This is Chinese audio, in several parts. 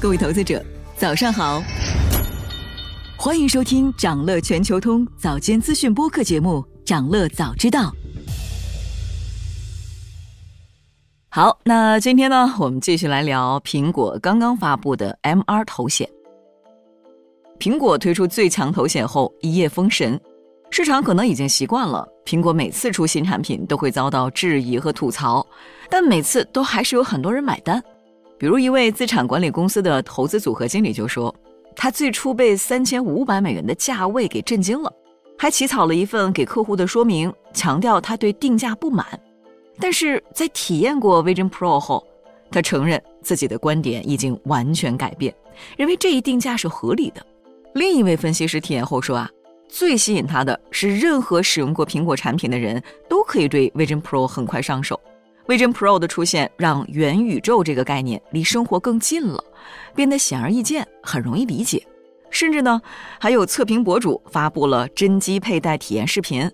各位投资者，早上好，欢迎收听长乐全球通早间资讯播客节目《长乐早知道》。好，那今天呢，我们继续来聊苹果刚刚发布的 MR 头显。苹果推出最强头显后一夜封神，市场可能已经习惯了苹果每次出新产品都会遭到质疑和吐槽，但每次都还是有很多人买单。比如一位资产管理公司的投资组合经理就说，他最初被三千五百美元的价位给震惊了，还起草了一份给客户的说明，强调他对定价不满。但是在体验过 Vision Pro 后，他承认自己的观点已经完全改变，认为这一定价是合理的。另一位分析师体验后说啊，最吸引他的是任何使用过苹果产品的人都可以对 Vision Pro 很快上手。Vision Pro 的出现让元宇宙这个概念离生活更近了，变得显而易见，很容易理解。甚至呢，还有测评博主发布了真机佩戴体验视频。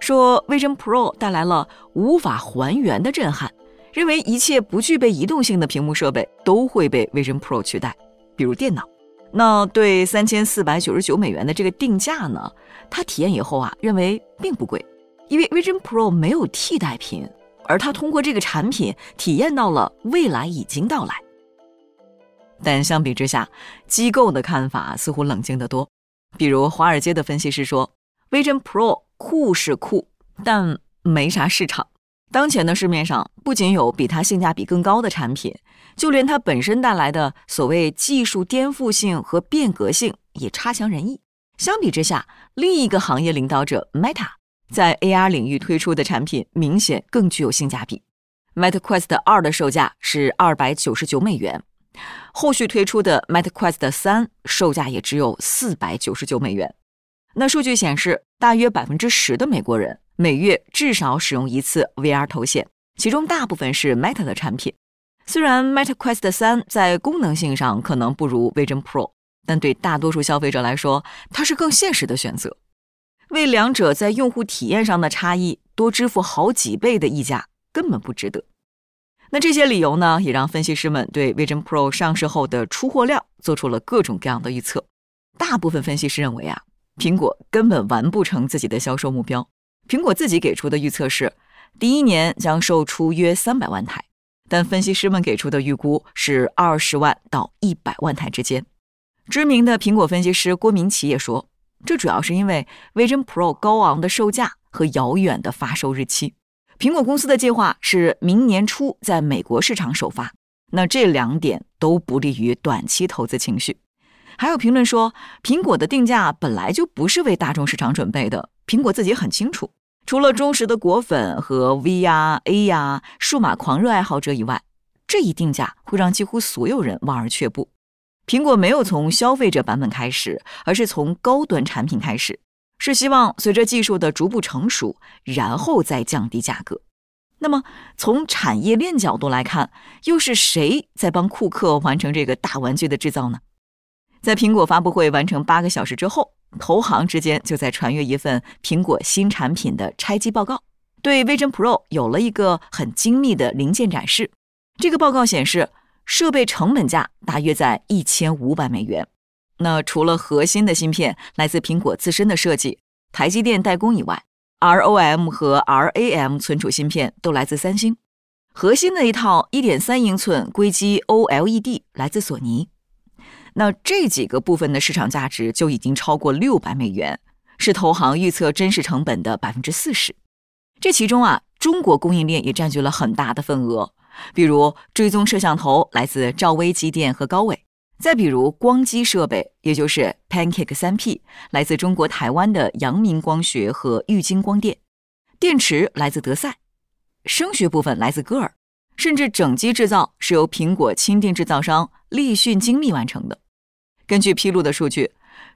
说 Vision Pro 带来了无法还原的震撼，认为一切不具备移动性的屏幕设备都会被 Vision Pro 取代，比如电脑。那对三千四百九十九美元的这个定价呢？他体验以后啊，认为并不贵，因为 Vision Pro 没有替代品，而他通过这个产品体验到了未来已经到来。但相比之下，机构的看法似乎冷静得多，比如华尔街的分析师说，Vision Pro。酷是酷，但没啥市场。当前的市面上不仅有比它性价比更高的产品，就连它本身带来的所谓技术颠覆性和变革性也差强人意。相比之下，另一个行业领导者 Meta 在 AR 领域推出的产品明显更具有性价比。Meta Quest 二的售价是二百九十九美元，后续推出的 Meta Quest 三售价也只有四百九十九美元。那数据显示，大约百分之十的美国人每月至少使用一次 VR 头显，其中大部分是 Meta 的产品。虽然 Meta Quest 三在功能性上可能不如 Vision Pro，但对大多数消费者来说，它是更现实的选择。为两者在用户体验上的差异多支付好几倍的溢价，根本不值得。那这些理由呢，也让分析师们对 Vision Pro 上市后的出货量做出了各种各样的预测。大部分分析师认为啊。苹果根本完不成自己的销售目标。苹果自己给出的预测是，第一年将售出约三百万台，但分析师们给出的预估是二十万到一百万台之间。知名的苹果分析师郭明奇也说，这主要是因为 Vision Pro 高昂的售价和遥远的发售日期。苹果公司的计划是明年初在美国市场首发，那这两点都不利于短期投资情绪。还有评论说，苹果的定价本来就不是为大众市场准备的。苹果自己很清楚，除了忠实的果粉和 V 呀、A 呀、数码狂热爱好者以外，这一定价会让几乎所有人望而却步。苹果没有从消费者版本开始，而是从高端产品开始，是希望随着技术的逐步成熟，然后再降低价格。那么，从产业链角度来看，又是谁在帮库克完成这个大玩具的制造呢？在苹果发布会完成八个小时之后，投行之间就在传阅一份苹果新产品的拆机报告，对 Vision Pro 有了一个很精密的零件展示。这个报告显示，设备成本价大约在一千五百美元。那除了核心的芯片来自苹果自身的设计、台积电代工以外，ROM 和 RAM 存储芯片都来自三星。核心的一套一点三英寸硅基 OLED 来自索尼。那这几个部分的市场价值就已经超过六百美元，是投行预测真实成本的百分之四十。这其中啊，中国供应链也占据了很大的份额。比如追踪摄像头来自兆微机电和高伟，再比如光机设备，也就是 Pancake 三 P，来自中国台湾的阳明光学和玉晶光电。电池来自德赛，声学部分来自歌尔，甚至整机制造是由苹果钦定制造商立讯精密完成的。根据披露的数据，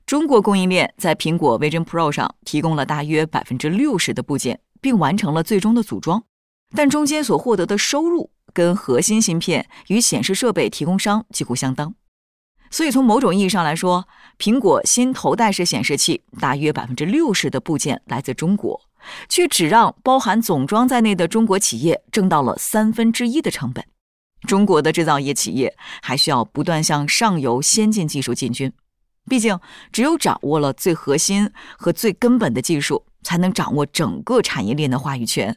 中国供应链在苹果 Vision Pro 上提供了大约百分之六十的部件，并完成了最终的组装，但中间所获得的收入跟核心芯片与显示设备提供商几乎相当。所以从某种意义上来说，苹果新头戴式显示器大约百分之六十的部件来自中国，却只让包含总装在内的中国企业挣到了三分之一的成本。中国的制造业企业还需要不断向上游先进技术进军。毕竟，只有掌握了最核心和最根本的技术，才能掌握整个产业链的话语权，